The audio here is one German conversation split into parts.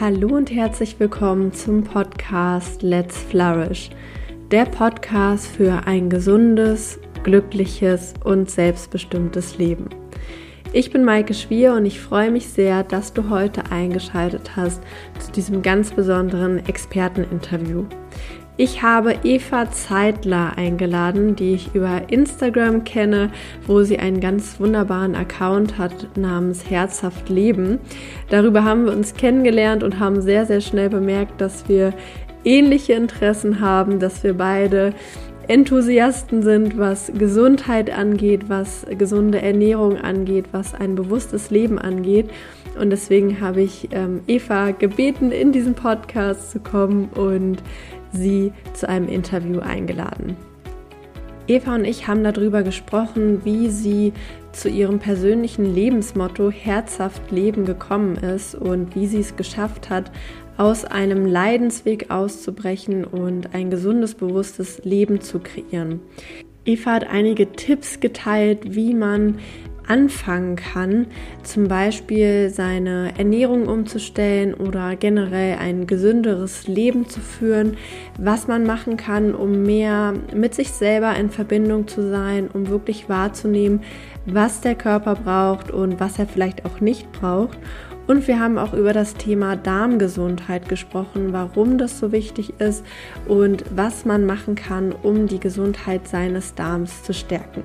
Hallo und herzlich willkommen zum Podcast Let's Flourish, der Podcast für ein gesundes, glückliches und selbstbestimmtes Leben. Ich bin Maike Schwier und ich freue mich sehr, dass du heute eingeschaltet hast zu diesem ganz besonderen Experteninterview. Ich habe Eva Zeitler eingeladen, die ich über Instagram kenne, wo sie einen ganz wunderbaren Account hat namens Herzhaft Leben. Darüber haben wir uns kennengelernt und haben sehr, sehr schnell bemerkt, dass wir ähnliche Interessen haben, dass wir beide Enthusiasten sind, was Gesundheit angeht, was gesunde Ernährung angeht, was ein bewusstes Leben angeht. Und deswegen habe ich ähm, Eva gebeten, in diesen Podcast zu kommen und sie zu einem Interview eingeladen. Eva und ich haben darüber gesprochen, wie sie zu ihrem persönlichen Lebensmotto Herzhaft Leben gekommen ist und wie sie es geschafft hat, aus einem Leidensweg auszubrechen und ein gesundes, bewusstes Leben zu kreieren. Eva hat einige Tipps geteilt, wie man anfangen kann, zum Beispiel seine Ernährung umzustellen oder generell ein gesünderes Leben zu führen, was man machen kann, um mehr mit sich selber in Verbindung zu sein, um wirklich wahrzunehmen, was der Körper braucht und was er vielleicht auch nicht braucht und wir haben auch über das Thema Darmgesundheit gesprochen, warum das so wichtig ist und was man machen kann, um die Gesundheit seines Darms zu stärken.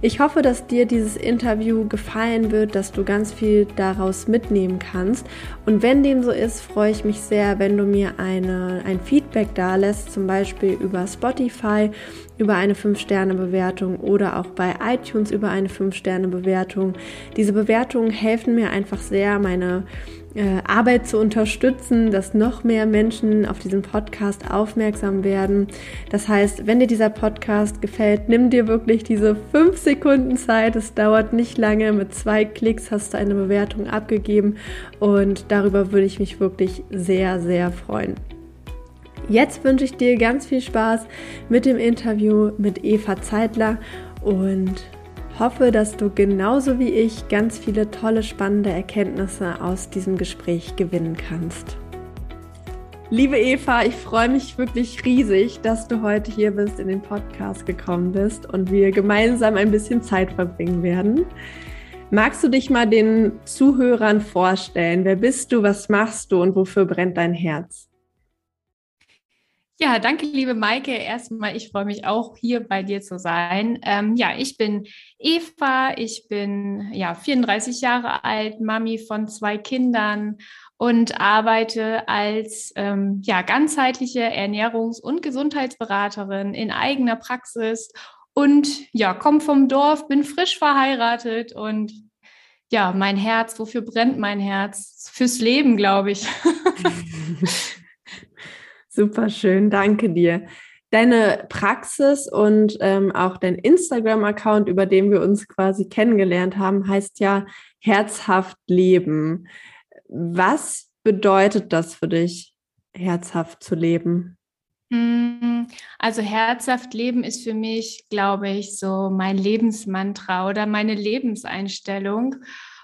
Ich hoffe, dass dir dieses Interview gefallen wird, dass du ganz viel daraus mitnehmen kannst. Und wenn dem so ist, freue ich mich sehr, wenn du mir eine, ein Feedback da lässt, zum Beispiel über Spotify über eine 5-Sterne-Bewertung oder auch bei iTunes über eine 5-Sterne-Bewertung. Diese Bewertungen helfen mir einfach sehr, meine äh, Arbeit zu unterstützen, dass noch mehr Menschen auf diesen Podcast aufmerksam werden. Das heißt, wenn dir dieser Podcast gefällt, nimm dir wirklich diese 5 Sekunden Zeit. Es dauert nicht lange. Mit zwei Klicks hast du eine Bewertung abgegeben und darüber würde ich mich wirklich sehr, sehr freuen. Jetzt wünsche ich dir ganz viel Spaß mit dem Interview mit Eva Zeitler und hoffe, dass du genauso wie ich ganz viele tolle, spannende Erkenntnisse aus diesem Gespräch gewinnen kannst. Liebe Eva, ich freue mich wirklich riesig, dass du heute hier bist, in den Podcast gekommen bist und wir gemeinsam ein bisschen Zeit verbringen werden. Magst du dich mal den Zuhörern vorstellen? Wer bist du, was machst du und wofür brennt dein Herz? Ja, danke, liebe Maike. Erstmal, ich freue mich auch, hier bei dir zu sein. Ähm, ja, ich bin Eva, ich bin ja 34 Jahre alt, Mami von zwei Kindern und arbeite als ähm, ja, ganzheitliche Ernährungs- und Gesundheitsberaterin in eigener Praxis und ja, komme vom Dorf, bin frisch verheiratet und ja, mein Herz, wofür brennt mein Herz? Fürs Leben, glaube ich. Super schön, danke dir. Deine Praxis und ähm, auch dein Instagram-Account, über den wir uns quasi kennengelernt haben, heißt ja Herzhaft Leben. Was bedeutet das für dich, herzhaft zu leben? Hm, also herzhaft leben ist für mich, glaube ich, so mein Lebensmantra oder meine Lebenseinstellung.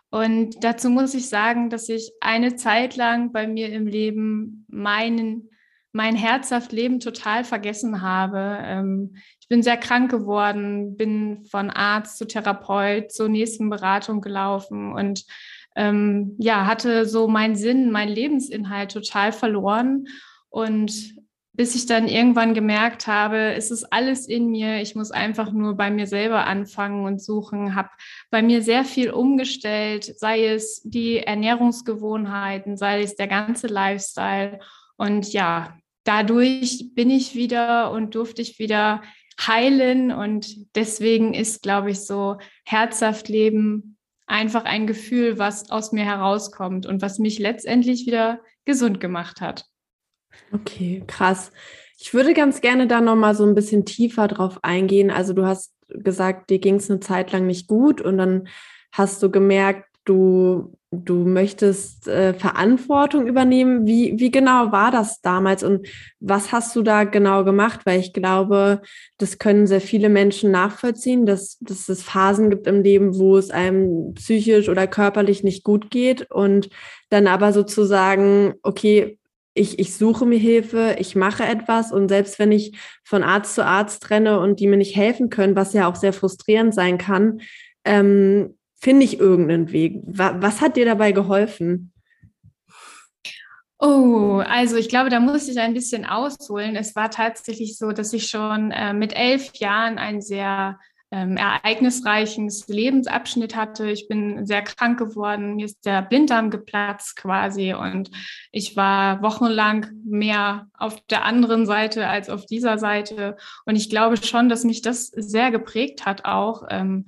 Und dazu muss ich sagen, dass ich eine Zeit lang bei mir im Leben meinen mein herzhaft Leben total vergessen habe. Ähm, ich bin sehr krank geworden, bin von Arzt zu Therapeut zur nächsten Beratung gelaufen und ähm, ja, hatte so meinen Sinn, meinen Lebensinhalt total verloren. Und bis ich dann irgendwann gemerkt habe, es ist alles in mir, ich muss einfach nur bei mir selber anfangen und suchen, habe bei mir sehr viel umgestellt, sei es die Ernährungsgewohnheiten, sei es der ganze Lifestyle. Und ja, dadurch bin ich wieder und durfte ich wieder heilen. Und deswegen ist, glaube ich, so herzhaft Leben einfach ein Gefühl, was aus mir herauskommt und was mich letztendlich wieder gesund gemacht hat. Okay, krass. Ich würde ganz gerne da noch mal so ein bisschen tiefer drauf eingehen. Also du hast gesagt, dir ging es eine Zeit lang nicht gut und dann hast du gemerkt, du, du möchtest äh, Verantwortung übernehmen. Wie, wie genau war das damals und was hast du da genau gemacht? Weil ich glaube, das können sehr viele Menschen nachvollziehen, dass, dass es Phasen gibt im Leben, wo es einem psychisch oder körperlich nicht gut geht und dann aber sozusagen, okay, ich, ich suche mir Hilfe, ich mache etwas und selbst wenn ich von Arzt zu Arzt renne und die mir nicht helfen können, was ja auch sehr frustrierend sein kann, ähm, finde ich irgendeinen Weg. Was hat dir dabei geholfen? Oh, also ich glaube, da muss ich ein bisschen ausholen. Es war tatsächlich so, dass ich schon äh, mit elf Jahren ein sehr ähm, ereignisreichen Lebensabschnitt hatte. Ich bin sehr krank geworden, mir ist der Blinddarm geplatzt quasi und ich war wochenlang mehr auf der anderen Seite als auf dieser Seite. Und ich glaube schon, dass mich das sehr geprägt hat auch. Ähm,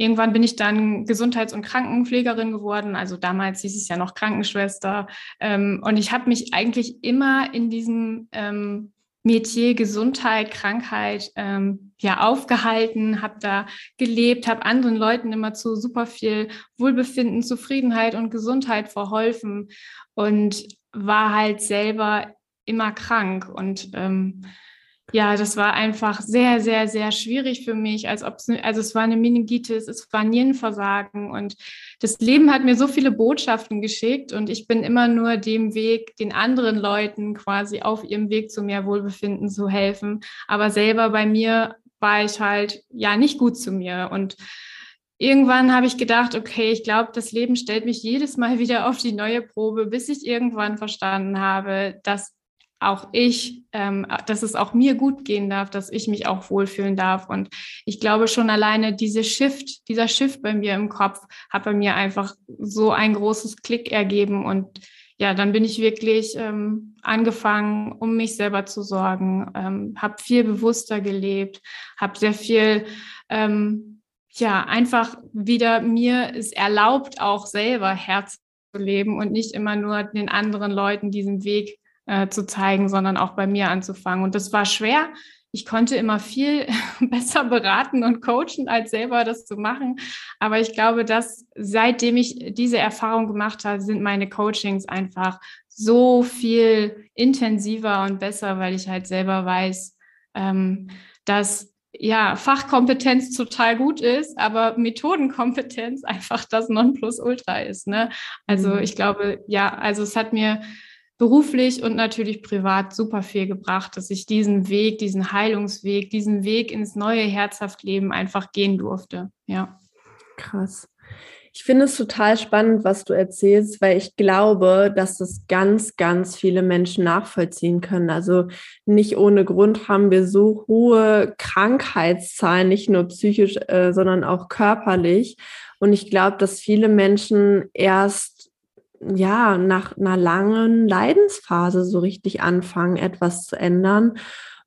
Irgendwann bin ich dann Gesundheits- und Krankenpflegerin geworden. Also damals hieß es ja noch Krankenschwester. Ähm, und ich habe mich eigentlich immer in diesem ähm, Metier Gesundheit, Krankheit ähm, ja aufgehalten, habe da gelebt, habe anderen Leuten immer zu super viel Wohlbefinden, Zufriedenheit und Gesundheit verholfen und war halt selber immer krank und ähm, ja, das war einfach sehr, sehr, sehr schwierig für mich, als ob es, also es war eine Meningitis, es war Nierenversagen und das Leben hat mir so viele Botschaften geschickt und ich bin immer nur dem Weg, den anderen Leuten quasi auf ihrem Weg zu mehr Wohlbefinden zu helfen. Aber selber bei mir war ich halt ja nicht gut zu mir und Irgendwann habe ich gedacht, okay, ich glaube, das Leben stellt mich jedes Mal wieder auf die neue Probe, bis ich irgendwann verstanden habe, dass auch ich, ähm, dass es auch mir gut gehen darf, dass ich mich auch wohlfühlen darf. Und ich glaube schon alleine diese Shift, dieser Shift bei mir im Kopf hat bei mir einfach so ein großes Klick ergeben. Und ja, dann bin ich wirklich ähm, angefangen, um mich selber zu sorgen, ähm, habe viel bewusster gelebt, habe sehr viel, ähm, ja, einfach wieder mir es erlaubt, auch selber Herz zu leben und nicht immer nur den anderen Leuten diesen Weg äh, zu zeigen, sondern auch bei mir anzufangen. Und das war schwer. Ich konnte immer viel besser beraten und coachen, als selber das zu machen. Aber ich glaube, dass seitdem ich diese Erfahrung gemacht habe, sind meine Coachings einfach so viel intensiver und besser, weil ich halt selber weiß, ähm, dass ja, Fachkompetenz total gut ist, aber Methodenkompetenz einfach das Nonplusultra ist. Ne? Also mhm. ich glaube, ja, also es hat mir beruflich und natürlich privat super viel gebracht, dass ich diesen Weg, diesen Heilungsweg, diesen Weg ins neue Herzhaftleben einfach gehen durfte. Ja. Krass. Ich finde es total spannend, was du erzählst, weil ich glaube, dass das ganz, ganz viele Menschen nachvollziehen können. Also nicht ohne Grund haben wir so hohe Krankheitszahlen, nicht nur psychisch, äh, sondern auch körperlich. Und ich glaube, dass viele Menschen erst ja, nach einer langen Leidensphase so richtig anfangen, etwas zu ändern.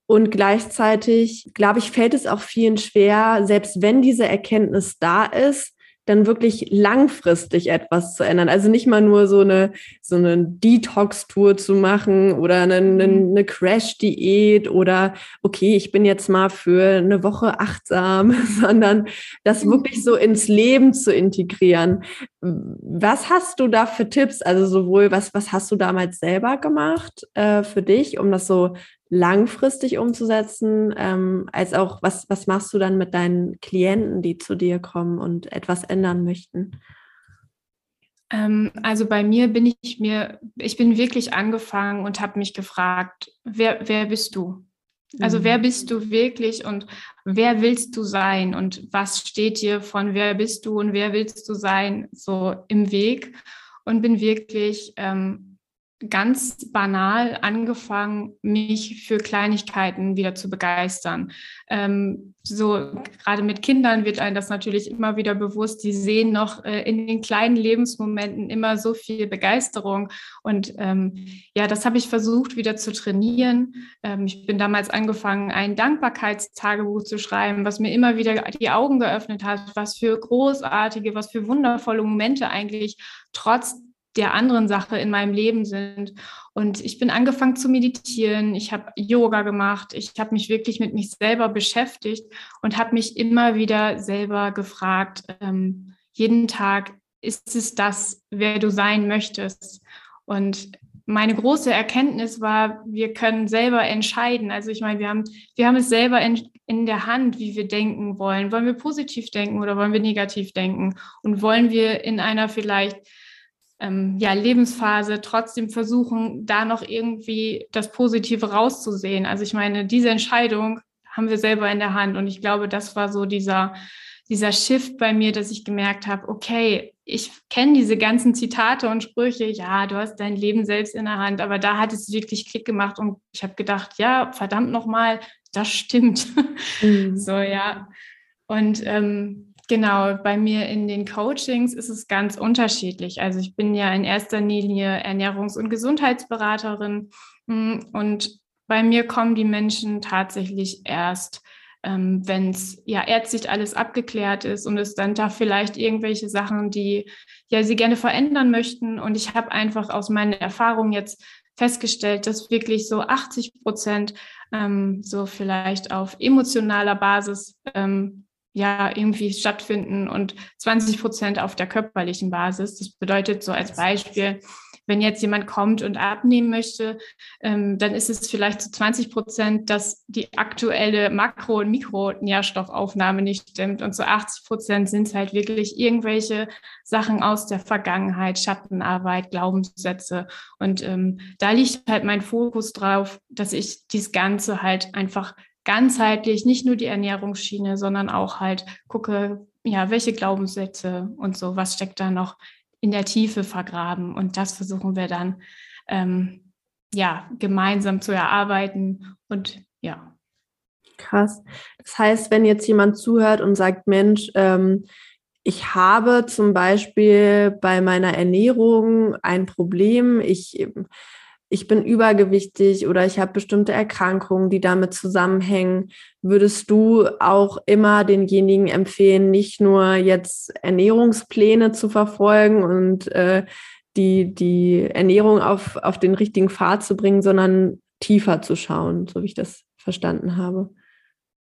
Und gleichzeitig, glaube ich, fällt es auch vielen schwer, selbst wenn diese Erkenntnis da ist, dann wirklich langfristig etwas zu ändern. Also nicht mal nur so eine, so eine Detox-Tour zu machen oder eine, eine, mhm. eine Crash-Diät oder okay, ich bin jetzt mal für eine Woche achtsam, sondern das mhm. wirklich so ins Leben zu integrieren. Was hast du da für Tipps? Also sowohl, was, was hast du damals selber gemacht äh, für dich, um das so langfristig umzusetzen, ähm, als auch, was, was machst du dann mit deinen Klienten, die zu dir kommen und etwas ändern möchten? Ähm, also bei mir bin ich mir, ich bin wirklich angefangen und habe mich gefragt, wer, wer bist du? Also wer mhm. bist du wirklich und wer willst du sein und was steht dir von wer bist du und wer willst du sein so im Weg und bin wirklich ähm, ganz banal angefangen, mich für Kleinigkeiten wieder zu begeistern. Ähm, so gerade mit Kindern wird einem das natürlich immer wieder bewusst. Die sehen noch äh, in den kleinen Lebensmomenten immer so viel Begeisterung. Und ähm, ja, das habe ich versucht wieder zu trainieren. Ähm, ich bin damals angefangen, ein Dankbarkeitstagebuch zu schreiben, was mir immer wieder die Augen geöffnet hat, was für großartige, was für wundervolle Momente eigentlich trotz der anderen Sache in meinem Leben sind. Und ich bin angefangen zu meditieren, ich habe Yoga gemacht, ich habe mich wirklich mit mich selber beschäftigt und habe mich immer wieder selber gefragt, ähm, jeden Tag, ist es das, wer du sein möchtest? Und meine große Erkenntnis war, wir können selber entscheiden. Also ich meine, wir haben, wir haben es selber in, in der Hand, wie wir denken wollen. Wollen wir positiv denken oder wollen wir negativ denken? Und wollen wir in einer vielleicht ähm, ja, Lebensphase trotzdem versuchen, da noch irgendwie das Positive rauszusehen? Also ich meine, diese Entscheidung haben wir selber in der Hand. Und ich glaube, das war so dieser, dieser Shift bei mir, dass ich gemerkt habe, okay, ich kenne diese ganzen Zitate und Sprüche, ja, du hast dein Leben selbst in der Hand, aber da hat es wirklich Klick gemacht und ich habe gedacht, ja, verdammt nochmal, das stimmt. Mhm. So, ja. Und ähm, genau, bei mir in den Coachings ist es ganz unterschiedlich. Also ich bin ja in erster Linie Ernährungs- und Gesundheitsberaterin hm, und bei mir kommen die Menschen tatsächlich erst ähm, wenn es ja ärztlich alles abgeklärt ist und es dann da vielleicht irgendwelche Sachen, die ja sie gerne verändern möchten. Und ich habe einfach aus meiner Erfahrung jetzt festgestellt, dass wirklich so 80 Prozent ähm, so vielleicht auf emotionaler Basis ähm, ja irgendwie stattfinden und 20 Prozent auf der körperlichen Basis. Das bedeutet so als Beispiel, wenn jetzt jemand kommt und abnehmen möchte, ähm, dann ist es vielleicht zu 20 Prozent, dass die aktuelle Makro- und Mikronährstoffaufnahme nicht stimmt. Und zu 80 Prozent sind es halt wirklich irgendwelche Sachen aus der Vergangenheit, Schattenarbeit, Glaubenssätze. Und ähm, da liegt halt mein Fokus drauf, dass ich dies Ganze halt einfach ganzheitlich, nicht nur die Ernährungsschiene, sondern auch halt gucke, ja, welche Glaubenssätze und so, was steckt da noch in der Tiefe vergraben. Und das versuchen wir dann ähm, ja gemeinsam zu erarbeiten und ja. Krass. Das heißt, wenn jetzt jemand zuhört und sagt, Mensch, ähm, ich habe zum Beispiel bei meiner Ernährung ein Problem, ich ich bin übergewichtig oder ich habe bestimmte Erkrankungen, die damit zusammenhängen, würdest du auch immer denjenigen empfehlen, nicht nur jetzt Ernährungspläne zu verfolgen und äh, die, die Ernährung auf, auf den richtigen Pfad zu bringen, sondern tiefer zu schauen, so wie ich das verstanden habe?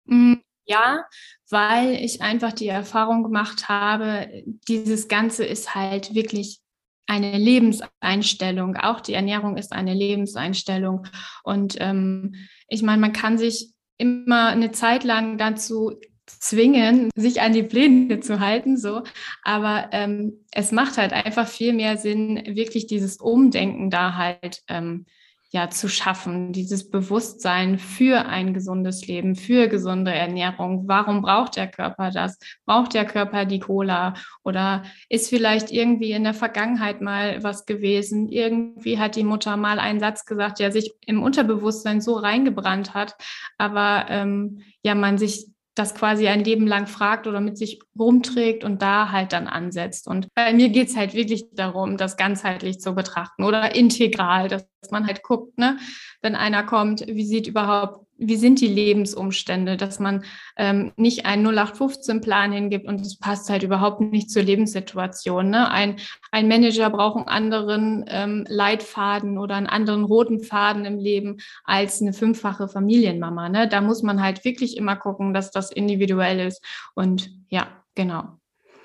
Mm, ja, weil ich einfach die Erfahrung gemacht habe, dieses Ganze ist halt wirklich eine Lebenseinstellung. Auch die Ernährung ist eine Lebenseinstellung. Und ähm, ich meine, man kann sich immer eine Zeit lang dazu zwingen, sich an die Pläne zu halten, so. Aber ähm, es macht halt einfach viel mehr Sinn, wirklich dieses Umdenken da halt ähm, ja zu schaffen, dieses Bewusstsein für ein gesundes Leben, für gesunde Ernährung. Warum braucht der Körper das? Braucht der Körper die Cola? Oder ist vielleicht irgendwie in der Vergangenheit mal was gewesen? Irgendwie hat die Mutter mal einen Satz gesagt, der sich im Unterbewusstsein so reingebrannt hat, aber ähm, ja, man sich das quasi ein Leben lang fragt oder mit sich rumträgt und da halt dann ansetzt. Und bei mir geht es halt wirklich darum, das ganzheitlich zu betrachten oder integral, dass man halt guckt, ne, wenn einer kommt, wie sieht überhaupt wie sind die Lebensumstände, dass man ähm, nicht einen 0815-Plan hingibt und es passt halt überhaupt nicht zur Lebenssituation. Ne? Ein, ein Manager braucht einen anderen ähm, Leitfaden oder einen anderen roten Faden im Leben als eine fünffache Familienmama. Ne? Da muss man halt wirklich immer gucken, dass das individuell ist. Und ja, genau.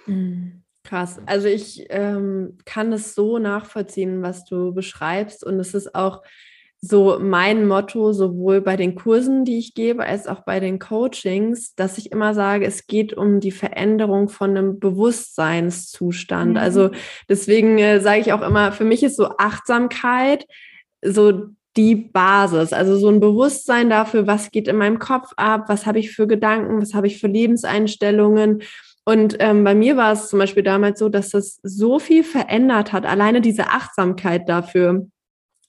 Mhm. Krass. Also ich ähm, kann es so nachvollziehen, was du beschreibst. Und es ist auch so mein Motto, sowohl bei den Kursen, die ich gebe, als auch bei den Coachings, dass ich immer sage, es geht um die Veränderung von einem Bewusstseinszustand. Mhm. Also deswegen äh, sage ich auch immer, für mich ist so Achtsamkeit so die Basis, also so ein Bewusstsein dafür, was geht in meinem Kopf ab, was habe ich für Gedanken, was habe ich für Lebenseinstellungen. Und ähm, bei mir war es zum Beispiel damals so, dass das so viel verändert hat, alleine diese Achtsamkeit dafür.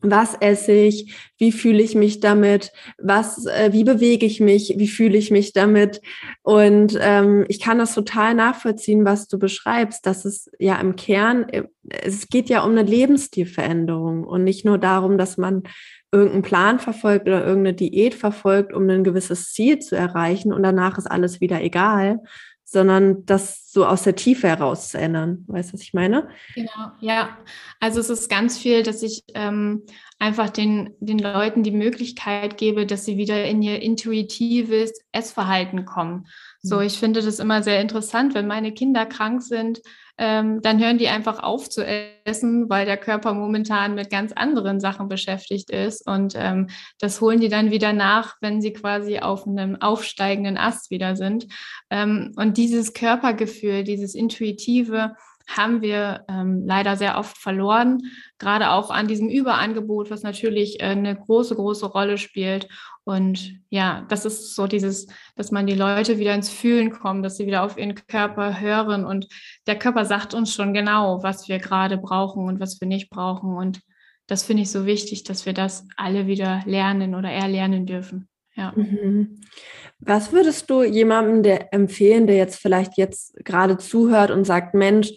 Was esse ich, wie fühle ich mich damit, was, äh, wie bewege ich mich, wie fühle ich mich damit. Und ähm, ich kann das total nachvollziehen, was du beschreibst, dass es ja im Kern, äh, es geht ja um eine Lebensstilveränderung und nicht nur darum, dass man irgendeinen Plan verfolgt oder irgendeine Diät verfolgt, um ein gewisses Ziel zu erreichen und danach ist alles wieder egal, sondern das so aus der Tiefe heraus zu ändern. Weißt du, was ich meine? Genau, ja. Also es ist ganz viel, dass ich ähm, einfach den, den Leuten die Möglichkeit gebe, dass sie wieder in ihr intuitives Essverhalten kommen. So, mhm. ich finde das immer sehr interessant, wenn meine Kinder krank sind, ähm, dann hören die einfach auf zu essen, weil der Körper momentan mit ganz anderen Sachen beschäftigt ist. Und ähm, das holen die dann wieder nach, wenn sie quasi auf einem aufsteigenden Ast wieder sind. Ähm, und dieses Körpergefühl, dieses intuitive, haben wir ähm, leider sehr oft verloren, gerade auch an diesem Überangebot, was natürlich äh, eine große, große Rolle spielt. Und ja, das ist so dieses, dass man die Leute wieder ins Fühlen kommt, dass sie wieder auf ihren Körper hören und der Körper sagt uns schon genau, was wir gerade brauchen und was wir nicht brauchen. Und das finde ich so wichtig, dass wir das alle wieder lernen oder erlernen dürfen. Ja. Mhm. Was würdest du jemandem der empfehlen, der jetzt vielleicht jetzt gerade zuhört und sagt, Mensch,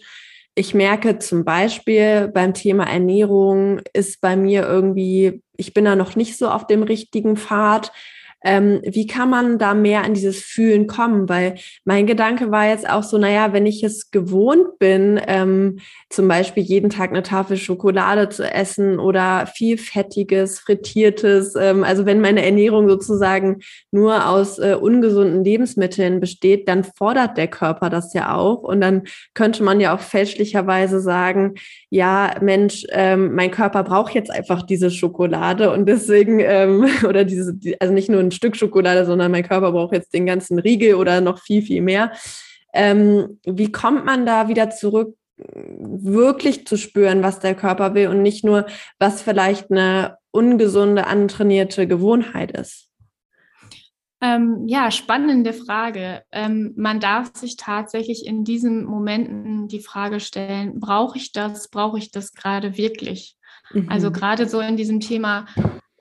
ich merke zum Beispiel beim Thema Ernährung ist bei mir irgendwie, ich bin da noch nicht so auf dem richtigen Pfad. Ähm, wie kann man da mehr an dieses Fühlen kommen? Weil mein Gedanke war jetzt auch so, naja, wenn ich es gewohnt bin, ähm, zum Beispiel jeden Tag eine Tafel Schokolade zu essen oder viel fettiges, frittiertes, ähm, also wenn meine Ernährung sozusagen nur aus äh, ungesunden Lebensmitteln besteht, dann fordert der Körper das ja auch. Und dann könnte man ja auch fälschlicherweise sagen, ja, Mensch, ähm, mein Körper braucht jetzt einfach diese Schokolade und deswegen, ähm, oder diese, also nicht nur ein Stück Schokolade, sondern mein Körper braucht jetzt den ganzen Riegel oder noch viel, viel mehr. Ähm, wie kommt man da wieder zurück, wirklich zu spüren, was der Körper will und nicht nur, was vielleicht eine ungesunde, antrainierte Gewohnheit ist? Ähm, ja, spannende Frage. Ähm, man darf sich tatsächlich in diesen Momenten die Frage stellen, brauche ich das, brauche ich das gerade wirklich? Also mhm. Also gerade so in diesem Thema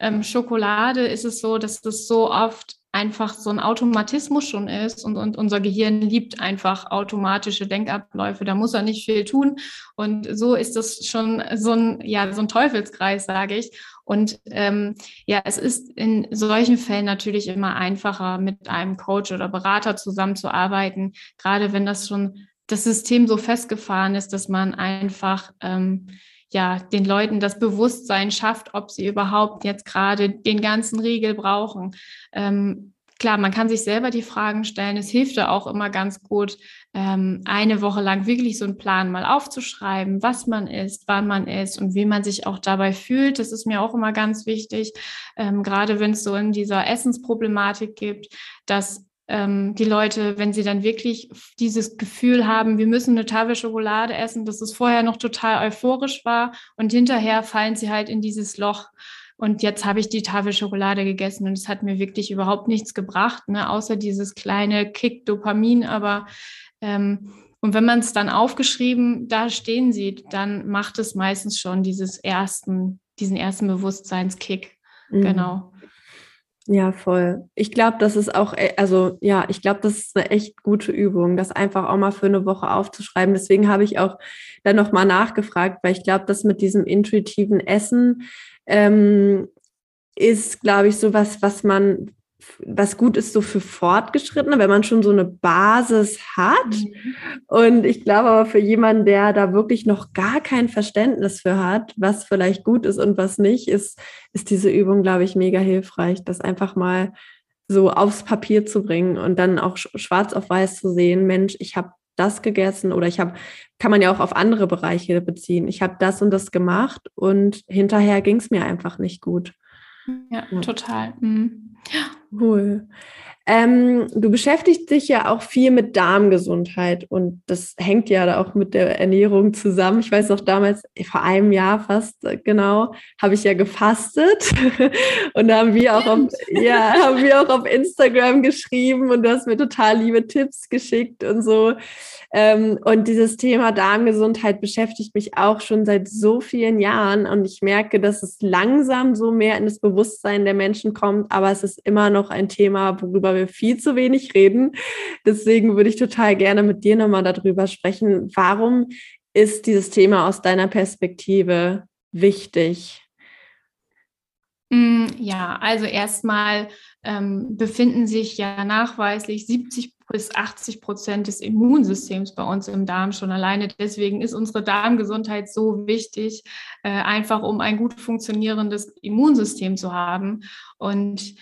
ähm, Schokolade ist es so, dass das so oft einfach so ein Automatismus schon ist und, und unser Gehirn liebt einfach automatische Denkabläufe. Da muss er nicht viel tun. Und so ist das schon so ein, ja, so ein Teufelskreis, sage ich. Und ähm, ja, es ist in solchen Fällen natürlich immer einfacher, mit einem Coach oder Berater zusammenzuarbeiten, gerade wenn das schon das System so festgefahren ist, dass man einfach ähm, ja, den Leuten das Bewusstsein schafft, ob sie überhaupt jetzt gerade den ganzen Riegel brauchen. Ähm, klar, man kann sich selber die Fragen stellen. Es hilft ja auch immer ganz gut, ähm, eine Woche lang wirklich so einen Plan mal aufzuschreiben, was man isst, wann man isst und wie man sich auch dabei fühlt. Das ist mir auch immer ganz wichtig, ähm, gerade wenn es so in dieser Essensproblematik gibt, dass ähm, die Leute, wenn sie dann wirklich dieses Gefühl haben, wir müssen eine Tafel Schokolade essen, dass es vorher noch total euphorisch war und hinterher fallen sie halt in dieses Loch. Und jetzt habe ich die Tafel Schokolade gegessen und es hat mir wirklich überhaupt nichts gebracht, ne, außer dieses kleine Kick Dopamin. Aber ähm, und wenn man es dann aufgeschrieben da stehen sieht, dann macht es meistens schon dieses ersten, diesen ersten Bewusstseinskick. Mhm. Genau. Ja, voll. Ich glaube, das ist auch, äh, also ja, ich glaube, das ist eine echt gute Übung, das einfach auch mal für eine Woche aufzuschreiben. Deswegen habe ich auch dann nochmal nachgefragt, weil ich glaube, das mit diesem intuitiven Essen ähm, ist, glaube ich, so was, was man was gut ist so für Fortgeschrittene, wenn man schon so eine Basis hat. Mhm. Und ich glaube aber für jemanden, der da wirklich noch gar kein Verständnis für hat, was vielleicht gut ist und was nicht, ist, ist diese Übung, glaube ich, mega hilfreich, das einfach mal so aufs Papier zu bringen und dann auch schwarz auf weiß zu sehen, Mensch, ich habe das gegessen oder ich habe, kann man ja auch auf andere Bereiche beziehen. Ich habe das und das gemacht und hinterher ging es mir einfach nicht gut. Ja, ja. total. Mhm. Cool. Ähm, du beschäftigst dich ja auch viel mit Darmgesundheit und das hängt ja auch mit der Ernährung zusammen. Ich weiß noch damals, vor einem Jahr fast äh, genau, habe ich ja gefastet und da haben wir auch auf, ja, haben wir auch auf Instagram geschrieben und du hast mir total liebe Tipps geschickt und so. Ähm, und dieses Thema Darmgesundheit beschäftigt mich auch schon seit so vielen Jahren. Und ich merke, dass es langsam so mehr in das Bewusstsein der Menschen kommt. Aber es ist immer noch ein Thema, worüber wir viel zu wenig reden. Deswegen würde ich total gerne mit dir nochmal darüber sprechen. Warum ist dieses Thema aus deiner Perspektive wichtig? Mm, ja, also erstmal ähm, befinden sich ja nachweislich 70 bis 80 Prozent des Immunsystems bei uns im Darm schon alleine. Deswegen ist unsere Darmgesundheit so wichtig, äh, einfach um ein gut funktionierendes Immunsystem zu haben. Und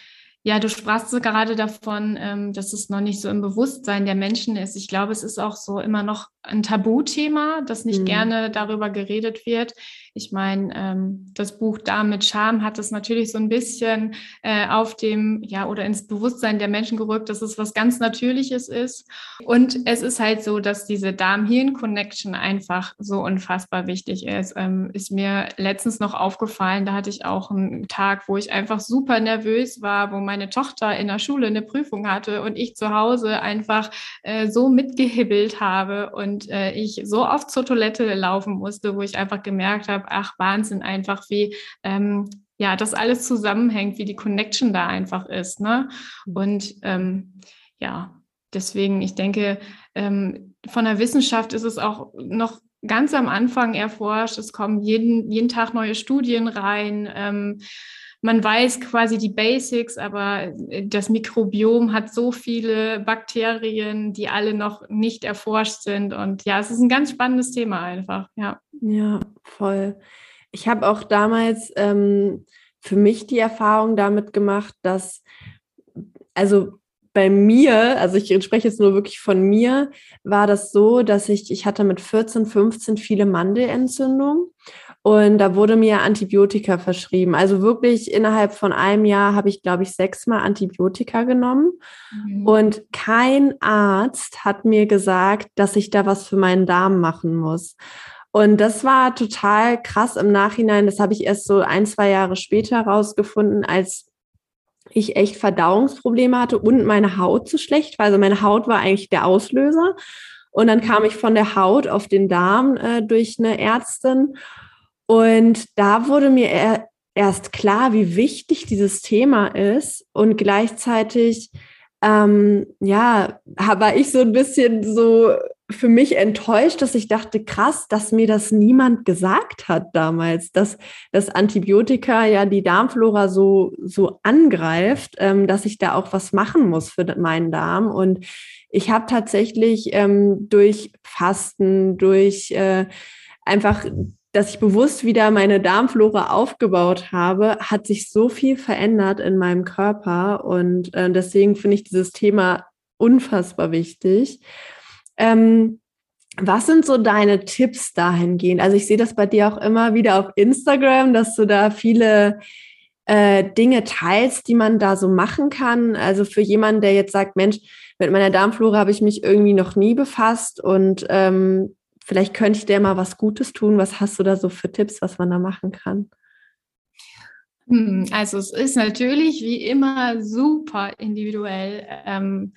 ja, du sprachst gerade davon, ähm, dass es noch nicht so im Bewusstsein der Menschen ist. Ich glaube, es ist auch so immer noch ein Tabuthema, dass nicht mhm. gerne darüber geredet wird. Ich meine, ähm, das Buch Darm mit Charme hat es natürlich so ein bisschen äh, auf dem, ja, oder ins Bewusstsein der Menschen gerückt, dass es was ganz Natürliches ist. Und es ist halt so, dass diese Darm-Hirn-Connection einfach so unfassbar wichtig ist. Ähm, ist mir letztens noch aufgefallen, da hatte ich auch einen Tag, wo ich einfach super nervös war, wo meine Tochter in der Schule eine Prüfung hatte und ich zu Hause einfach äh, so mitgehibbelt habe und äh, ich so oft zur Toilette laufen musste, wo ich einfach gemerkt habe, ach Wahnsinn einfach, wie ähm, ja das alles zusammenhängt, wie die Connection da einfach ist. Ne? Mhm. Und ähm, ja, deswegen, ich denke, ähm, von der Wissenschaft ist es auch noch ganz am Anfang erforscht. Es kommen jeden, jeden Tag neue Studien rein. Ähm, man weiß quasi die Basics, aber äh, das Mikrobiom hat so viele Bakterien, die alle noch nicht erforscht sind. Und ja, es ist ein ganz spannendes Thema einfach. Ja, ja voll. Ich habe auch damals ähm, für mich die Erfahrung damit gemacht, dass, also bei mir, also ich spreche jetzt nur wirklich von mir, war das so, dass ich, ich hatte mit 14, 15 viele Mandelentzündungen und da wurde mir Antibiotika verschrieben. Also wirklich innerhalb von einem Jahr habe ich, glaube ich, sechsmal Antibiotika genommen. Mhm. Und kein Arzt hat mir gesagt, dass ich da was für meinen Darm machen muss. Und das war total krass im Nachhinein. Das habe ich erst so ein, zwei Jahre später rausgefunden, als ich echt Verdauungsprobleme hatte und meine Haut zu schlecht war. Also meine Haut war eigentlich der Auslöser. Und dann kam ich von der Haut auf den Darm äh, durch eine Ärztin. Und da wurde mir erst klar, wie wichtig dieses Thema ist und gleichzeitig ähm, ja, war ich so ein bisschen so für mich enttäuscht, dass ich dachte, krass, dass mir das niemand gesagt hat damals, dass das Antibiotika ja die Darmflora so, so angreift, ähm, dass ich da auch was machen muss für meinen Darm. Und ich habe tatsächlich ähm, durch Fasten, durch äh, einfach dass ich bewusst wieder meine Darmflora aufgebaut habe, hat sich so viel verändert in meinem Körper. Und äh, deswegen finde ich dieses Thema unfassbar wichtig. Ähm, was sind so deine Tipps dahingehend? Also ich sehe das bei dir auch immer wieder auf Instagram, dass du da viele äh, Dinge teilst, die man da so machen kann. Also für jemanden, der jetzt sagt, Mensch, mit meiner Darmflora habe ich mich irgendwie noch nie befasst und ähm, vielleicht könnte ich dir mal was Gutes tun. Was hast du da so für Tipps, was man da machen kann? Hm, also es ist natürlich wie immer super individuell. Ähm,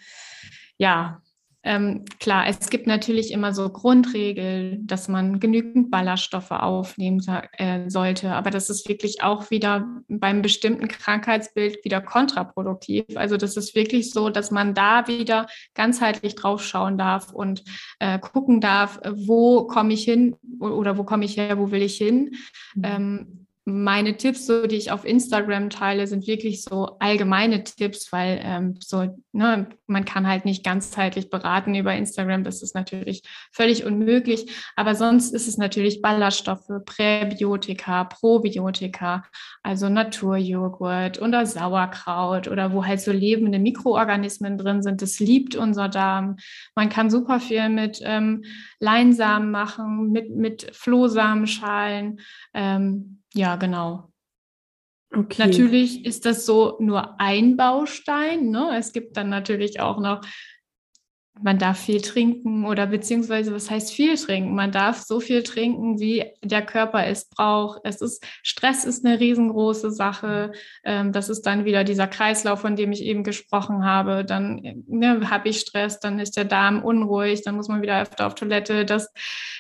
ja, ähm, klar, es gibt natürlich immer so Grundregeln, dass man genügend Ballaststoffe aufnehmen äh, sollte, aber das ist wirklich auch wieder beim bestimmten Krankheitsbild wieder kontraproduktiv. Also das ist wirklich so, dass man da wieder ganzheitlich drauf schauen darf und äh, gucken darf, wo komme ich hin oder wo komme ich her, wo will ich hin. Mhm. Ähm, meine Tipps, so die ich auf Instagram teile, sind wirklich so allgemeine Tipps, weil ähm, so ne, man kann halt nicht ganzheitlich beraten über Instagram. Das ist natürlich völlig unmöglich. Aber sonst ist es natürlich Ballaststoffe, Präbiotika, Probiotika, also Naturjoghurt oder Sauerkraut oder wo halt so lebende Mikroorganismen drin sind. Das liebt unser Darm. Man kann super viel mit ähm, Leinsamen machen, mit mit Flohsamenschalen. Ähm, ja, genau. Okay. Natürlich ist das so nur ein Baustein. Ne? Es gibt dann natürlich auch noch, man darf viel trinken oder beziehungsweise, was heißt viel trinken? Man darf so viel trinken, wie der Körper es braucht. Es ist, Stress ist eine riesengroße Sache. Ähm, das ist dann wieder dieser Kreislauf, von dem ich eben gesprochen habe. Dann ne, habe ich Stress, dann ist der Darm unruhig, dann muss man wieder öfter auf Toilette. Das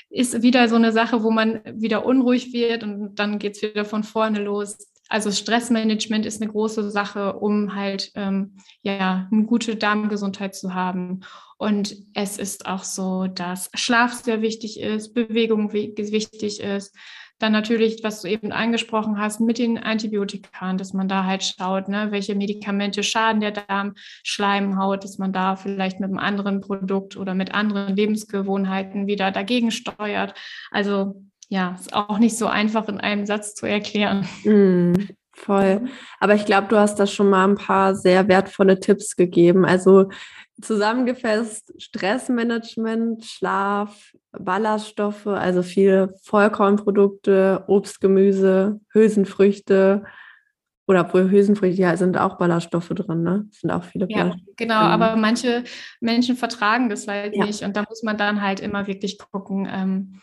ist wieder so eine Sache, wo man wieder unruhig wird und dann geht es wieder von vorne los. Also Stressmanagement ist eine große Sache, um halt ähm, ja eine gute Darmgesundheit zu haben. Und es ist auch so, dass Schlaf sehr wichtig ist, Bewegung wichtig ist, dann natürlich, was du eben angesprochen hast, mit den Antibiotika, dass man da halt schaut, ne, welche Medikamente schaden der Darmschleimhaut, dass man da vielleicht mit einem anderen Produkt oder mit anderen Lebensgewohnheiten wieder dagegen steuert. Also ja, ist auch nicht so einfach in einem Satz zu erklären. Mm, Voll. Aber ich glaube, du hast da schon mal ein paar sehr wertvolle Tipps gegeben. Also zusammengefasst, Stressmanagement, Schlaf, Ballaststoffe, also viele Vollkornprodukte, Obst, Gemüse, Hülsenfrüchte, oder Hülsenfrüchte, ja, sind auch Ballaststoffe drin, ne? Sind auch viele Ja, genau, ähm, aber manche Menschen vertragen das halt ja. nicht. Und da muss man dann halt immer wirklich gucken, ähm,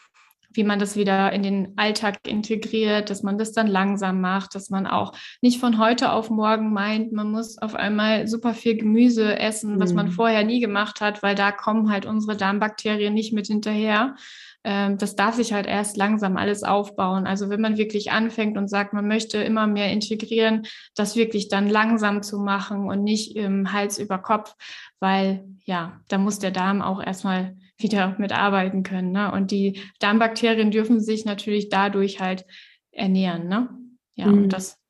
wie man das wieder in den Alltag integriert, dass man das dann langsam macht, dass man auch nicht von heute auf morgen meint, man muss auf einmal super viel Gemüse essen, was man mhm. vorher nie gemacht hat, weil da kommen halt unsere Darmbakterien nicht mit hinterher. Ähm, das darf sich halt erst langsam alles aufbauen. Also wenn man wirklich anfängt und sagt, man möchte immer mehr integrieren, das wirklich dann langsam zu machen und nicht im Hals über Kopf, weil ja, da muss der Darm auch erstmal wieder mitarbeiten können. Ne? Und die Darmbakterien dürfen sich natürlich dadurch halt ernähren. Ne? Ja, mhm. und das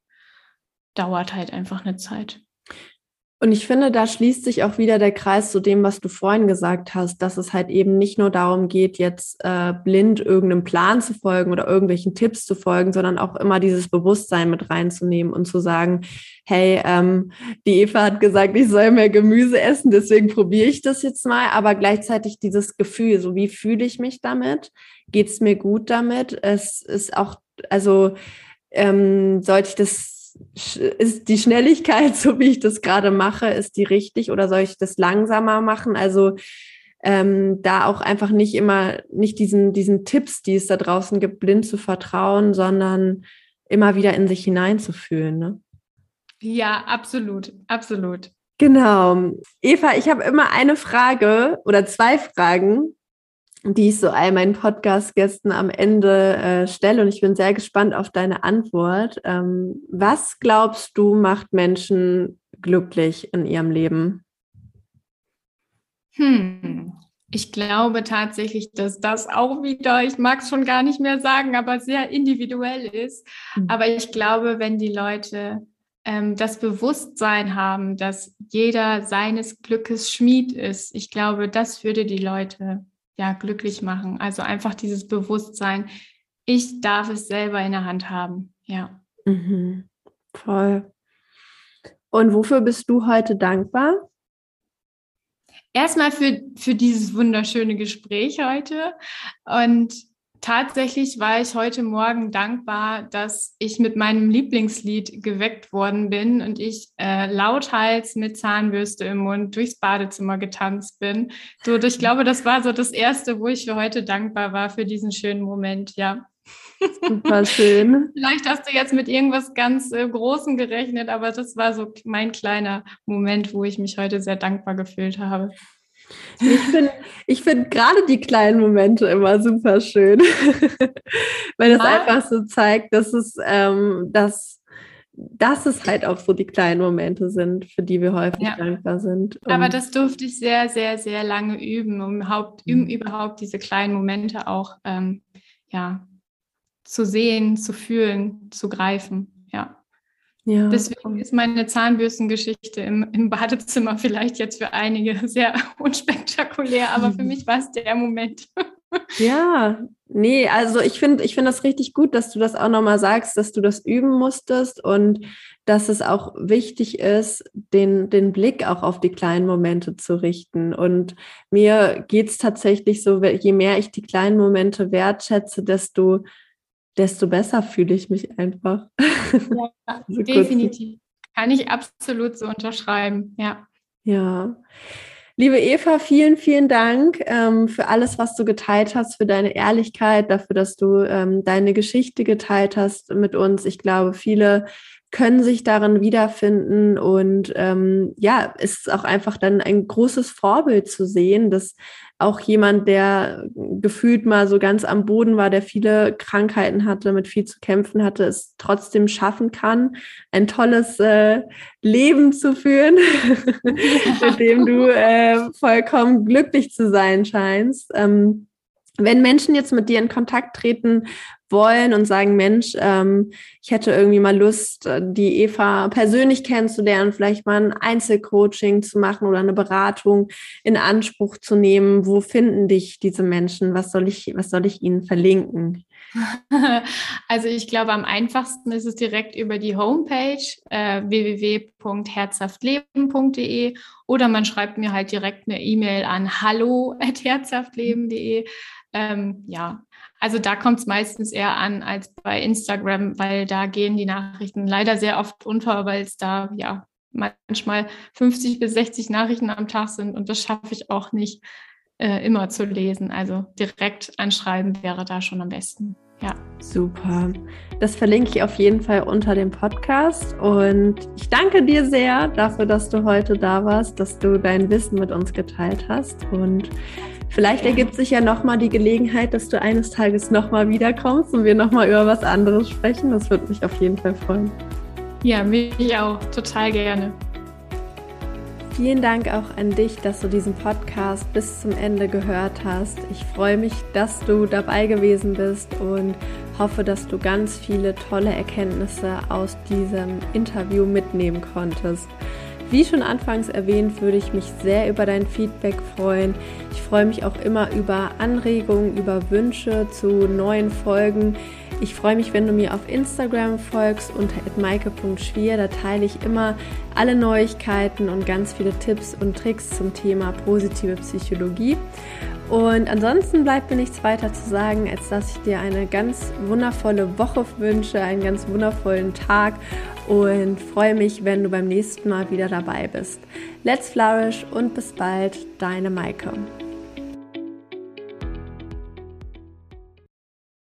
dauert halt einfach eine Zeit. Und ich finde, da schließt sich auch wieder der Kreis zu dem, was du vorhin gesagt hast, dass es halt eben nicht nur darum geht, jetzt äh, blind irgendeinem Plan zu folgen oder irgendwelchen Tipps zu folgen, sondern auch immer dieses Bewusstsein mit reinzunehmen und zu sagen, hey, ähm, die Eva hat gesagt, ich soll mehr Gemüse essen, deswegen probiere ich das jetzt mal, aber gleichzeitig dieses Gefühl, so wie fühle ich mich damit? Geht es mir gut damit? Es ist auch, also ähm, sollte ich das ist die Schnelligkeit, so wie ich das gerade mache, ist die richtig oder soll ich das langsamer machen? Also ähm, da auch einfach nicht immer, nicht diesen, diesen Tipps, die es da draußen gibt, blind zu vertrauen, sondern immer wieder in sich hineinzufühlen. Ne? Ja, absolut, absolut. Genau. Eva, ich habe immer eine Frage oder zwei Fragen, die ich so all meinen Podcast-Gästen am Ende äh, stelle. Und ich bin sehr gespannt auf deine Antwort. Ähm, was glaubst du, macht Menschen glücklich in ihrem Leben? Hm. Ich glaube tatsächlich, dass das auch wieder, ich mag es schon gar nicht mehr sagen, aber sehr individuell ist. Mhm. Aber ich glaube, wenn die Leute ähm, das Bewusstsein haben, dass jeder seines Glückes Schmied ist, ich glaube, das würde die Leute ja, glücklich machen. Also einfach dieses Bewusstsein, ich darf es selber in der Hand haben. Ja. Mhm. Voll. Und wofür bist du heute dankbar? Erstmal für, für dieses wunderschöne Gespräch heute und tatsächlich war ich heute Morgen dankbar, dass ich mit meinem Lieblingslied geweckt worden bin und ich äh, lauthals mit Zahnbürste im Mund durchs Badezimmer getanzt bin. So, ich glaube, das war so das Erste, wo ich für heute dankbar war für diesen schönen Moment, ja. Super schön. Vielleicht hast du jetzt mit irgendwas ganz äh, Großem gerechnet, aber das war so mein kleiner Moment, wo ich mich heute sehr dankbar gefühlt habe. Ich finde ich find gerade die kleinen Momente immer super schön, weil das ja. einfach so zeigt, dass es, ähm, dass, dass es halt auch so die kleinen Momente sind, für die wir häufig ja. dankbar sind. Und Aber das durfte ich sehr, sehr, sehr lange üben, um überhaupt, um mhm. überhaupt diese kleinen Momente auch ähm, ja, zu sehen, zu fühlen, zu greifen. Ja. Deswegen ist meine Zahnbürstengeschichte im, im, Badezimmer vielleicht jetzt für einige sehr unspektakulär, aber für mich war es der Moment. Ja, nee, also ich finde ich finde das richtig gut, dass du das auch nochmal sagst, dass du das üben musstest und dass es auch wichtig ist, den, den Blick auch auf die kleinen Momente zu richten. Und mir geht es tatsächlich so, je mehr ich die kleinen Momente wertschätze, desto desto besser fühle ich mich einfach. Ja, so definitiv. Kann ich absolut so unterschreiben, ja. Ja. Liebe Eva, vielen, vielen Dank ähm, für alles, was du geteilt hast, für deine Ehrlichkeit, dafür, dass du ähm, deine Geschichte geteilt hast mit uns. Ich glaube, viele können sich darin wiederfinden und ähm, ja, ist auch einfach dann ein großes Vorbild zu sehen, dass auch jemand, der gefühlt mal so ganz am Boden war, der viele Krankheiten hatte, mit viel zu kämpfen hatte, es trotzdem schaffen kann, ein tolles äh, Leben zu führen, mit dem du äh, vollkommen glücklich zu sein scheinst. Ähm, wenn Menschen jetzt mit dir in Kontakt treten wollen und sagen, Mensch, ähm, ich hätte irgendwie mal Lust, äh, die Eva persönlich kennenzulernen, vielleicht mal ein Einzelcoaching zu machen oder eine Beratung in Anspruch zu nehmen. Wo finden dich diese Menschen? Was soll ich, was soll ich ihnen verlinken? Also ich glaube, am einfachsten ist es direkt über die Homepage äh, www.herzhaftleben.de oder man schreibt mir halt direkt eine E-Mail an hallo@herzhaftleben.de. Ähm, ja, also da kommt es meistens eher an als bei Instagram, weil da gehen die Nachrichten leider sehr oft unter, weil es da ja manchmal 50 bis 60 Nachrichten am Tag sind und das schaffe ich auch nicht äh, immer zu lesen. Also direkt anschreiben wäre da schon am besten. Ja. Super. Das verlinke ich auf jeden Fall unter dem Podcast. Und ich danke dir sehr dafür, dass du heute da warst, dass du dein Wissen mit uns geteilt hast. Und vielleicht ergibt sich ja nochmal die Gelegenheit, dass du eines Tages nochmal wiederkommst und wir nochmal über was anderes sprechen. Das würde mich auf jeden Fall freuen. Ja, mich auch. Total gerne. Vielen Dank auch an dich, dass du diesen Podcast bis zum Ende gehört hast. Ich freue mich, dass du dabei gewesen bist und hoffe, dass du ganz viele tolle Erkenntnisse aus diesem Interview mitnehmen konntest. Wie schon anfangs erwähnt, würde ich mich sehr über dein Feedback freuen. Ich freue mich auch immer über Anregungen, über Wünsche zu neuen Folgen. Ich freue mich, wenn du mir auf Instagram folgst unter maike.schwier. Da teile ich immer alle Neuigkeiten und ganz viele Tipps und Tricks zum Thema positive Psychologie. Und ansonsten bleibt mir nichts weiter zu sagen, als dass ich dir eine ganz wundervolle Woche wünsche, einen ganz wundervollen Tag und freue mich, wenn du beim nächsten Mal wieder dabei bist. Let's flourish und bis bald, deine Maike.